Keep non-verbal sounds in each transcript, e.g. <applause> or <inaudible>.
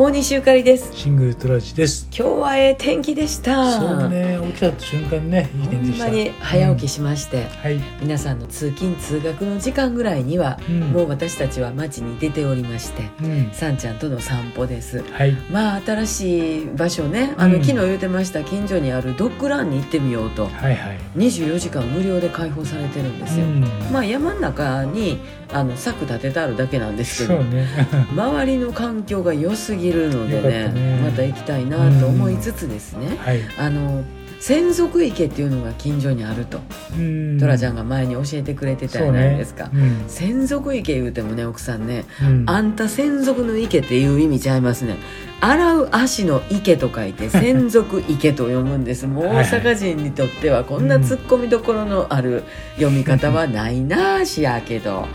大西ゆかりですシングルトラジです。今日はええ天気でしたそうね、起きた瞬間ね、いいほ天気でした。んまに早起きしまして、はい。皆さんの通勤通学の時間ぐらいには、うんもう私たちは街に出ておりましてうん。さんちゃんとの散歩ですはい。まあ新しい場所ねあの、うん昨日言うてました近所にあるドッグランに行ってみようとはいはい。24時間無料で開放されてるんですよ、うん。まあ山の中にあの柵立ててあるだけなんですけどそうね。<laughs> 周りの環境が良すぎるのでねたねまた行きたいなと思いつつですね、はい。あの専属池っていうのが近所にあると、うん。トラちゃんが前に教えてくれてたじゃないですか、そうね専属池言うてもね奥さんね、うん。うんあんた専属の池っていう意味ちゃいますね洗う足の池と書いて <laughs> 専属池と読むんです。もう大阪人にとってはこんなツッコミどころのある読み方はないなしやけど、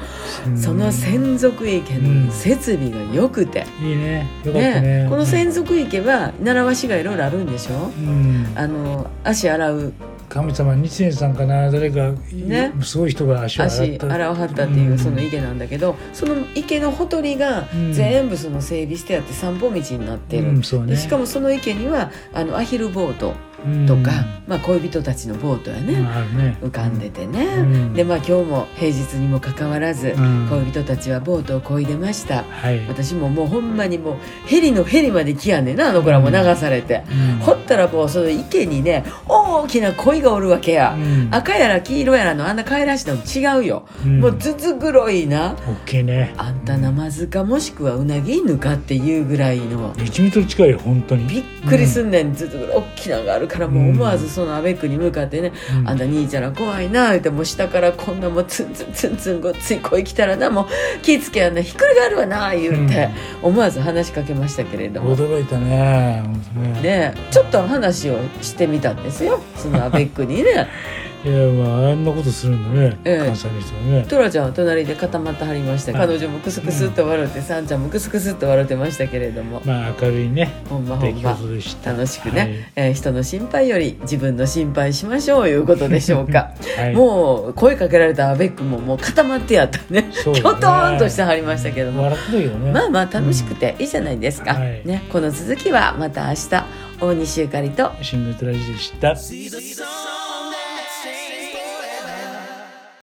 うん。その専属池の設備が良くて、いいね。よかったね。この専属池は習わしがいろいろあるんでしょ？うん。あの足洗う神様日蓮さんかな誰か、ね。すごい人が足を洗足った。洗わはったっていうその池なんだけど、その池のほとりがうん。全部その整備してあって散歩道になってる、うん、そうね。でしかもその池にはあのアヒルボート。うんとか、まあ、恋人たちのボートやね、ね。浮かんでてね、うん。でまあ今日も平日にもかかわらず、うん。恋人たちはボートを漕いでました。はい。私ももうほんまにもうヘリのヘリまで来やんねんなあの子らも流されて、うん。ほったらもうその池にね大きな鯉がおるわけや、うん。赤やら黄色やらのあんな可愛らしいのも違うよ、うん。もうずつ黒いな。オッケーね。あんたナマズかもしくはウナギ犬かっていうぐらいの。1メートル近いよ、本当に。びっくりすんねん、ずっと大きなのがあるからもう思わずそのアベックに向かってね「うんあんた兄ちゃんら怖いな」言ってもう下からこんなもうツンツンツンツンごっつい声来たらなもう気ぃつけやんなひっくり返るわな言って、思わず話しかけましたけれども。驚いたね。ね、ちょっと話をしてみたんですよそのアベックにね <laughs> いやまああんなことするんだね、ええ。関西の人はね。トラちゃんは隣で固まってはりました。はい彼女もクスクスっと笑って、サンちゃんもクスクスっと笑ってましたけれども、まあ明るいね。ほんまほんま。楽しくね、えー人の心配より自分の心配しましょういうことでしょうか、はい、はい、もう声かけられたアベックももう固まってやったね。きょとーんとしてはりましたけども、ね。まあまあ楽しくていいじゃないですか、はい。ね、この続きはまた明日大西ゆかりと。シングルトラジでした「